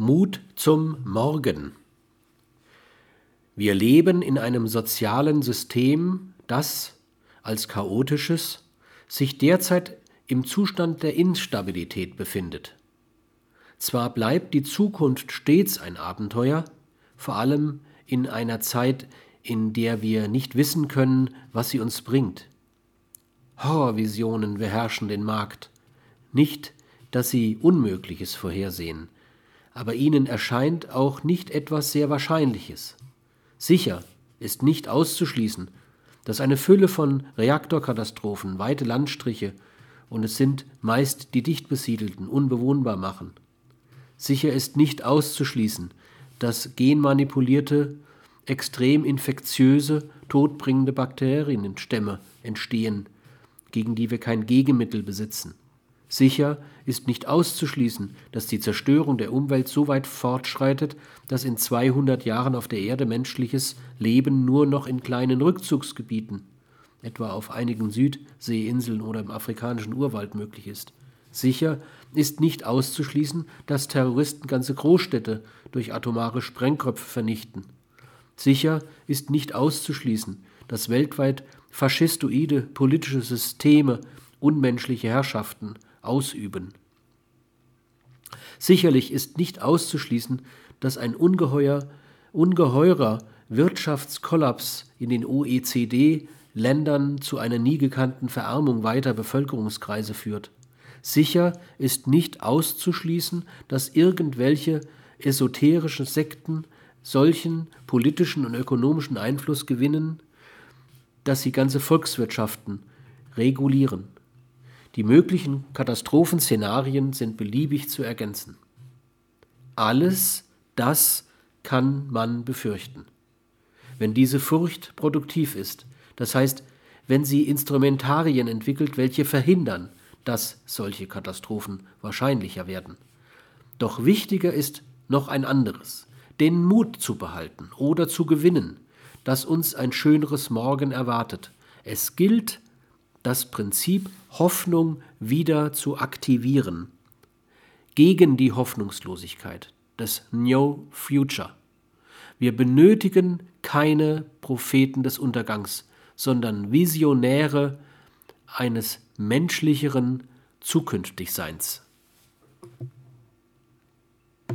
Mut zum Morgen. Wir leben in einem sozialen System, das als chaotisches sich derzeit im Zustand der Instabilität befindet. Zwar bleibt die Zukunft stets ein Abenteuer, vor allem in einer Zeit, in der wir nicht wissen können, was sie uns bringt. Horrorvisionen beherrschen den Markt. Nicht, dass sie Unmögliches vorhersehen, aber ihnen erscheint auch nicht etwas sehr Wahrscheinliches. Sicher ist nicht auszuschließen, dass eine Fülle von Reaktorkatastrophen weite Landstriche und es sind meist die dicht besiedelten unbewohnbar machen. Sicher ist nicht auszuschließen, dass genmanipulierte, extrem infektiöse, todbringende Bakterienstämme entstehen, gegen die wir kein Gegenmittel besitzen. Sicher ist nicht auszuschließen, dass die Zerstörung der Umwelt so weit fortschreitet, dass in 200 Jahren auf der Erde menschliches Leben nur noch in kleinen Rückzugsgebieten, etwa auf einigen Südseeinseln oder im afrikanischen Urwald möglich ist. Sicher ist nicht auszuschließen, dass Terroristen ganze Großstädte durch atomare Sprengköpfe vernichten. Sicher ist nicht auszuschließen, dass weltweit faschistoide politische Systeme unmenschliche Herrschaften ausüben. Sicherlich ist nicht auszuschließen, dass ein ungeheuer, ungeheurer Wirtschaftskollaps in den OECD-Ländern zu einer nie gekannten Verarmung weiter Bevölkerungskreise führt. Sicher ist nicht auszuschließen, dass irgendwelche esoterischen Sekten solchen politischen und ökonomischen Einfluss gewinnen, dass sie ganze Volkswirtschaften regulieren. Die möglichen Katastrophenszenarien sind beliebig zu ergänzen. Alles das kann man befürchten. Wenn diese Furcht produktiv ist, das heißt, wenn sie Instrumentarien entwickelt, welche verhindern, dass solche Katastrophen wahrscheinlicher werden. Doch wichtiger ist noch ein anderes, den Mut zu behalten oder zu gewinnen, dass uns ein schöneres Morgen erwartet. Es gilt, das Prinzip Hoffnung wieder zu aktivieren. Gegen die Hoffnungslosigkeit des New Future. Wir benötigen keine Propheten des Untergangs, sondern Visionäre eines menschlicheren Zukünftigseins.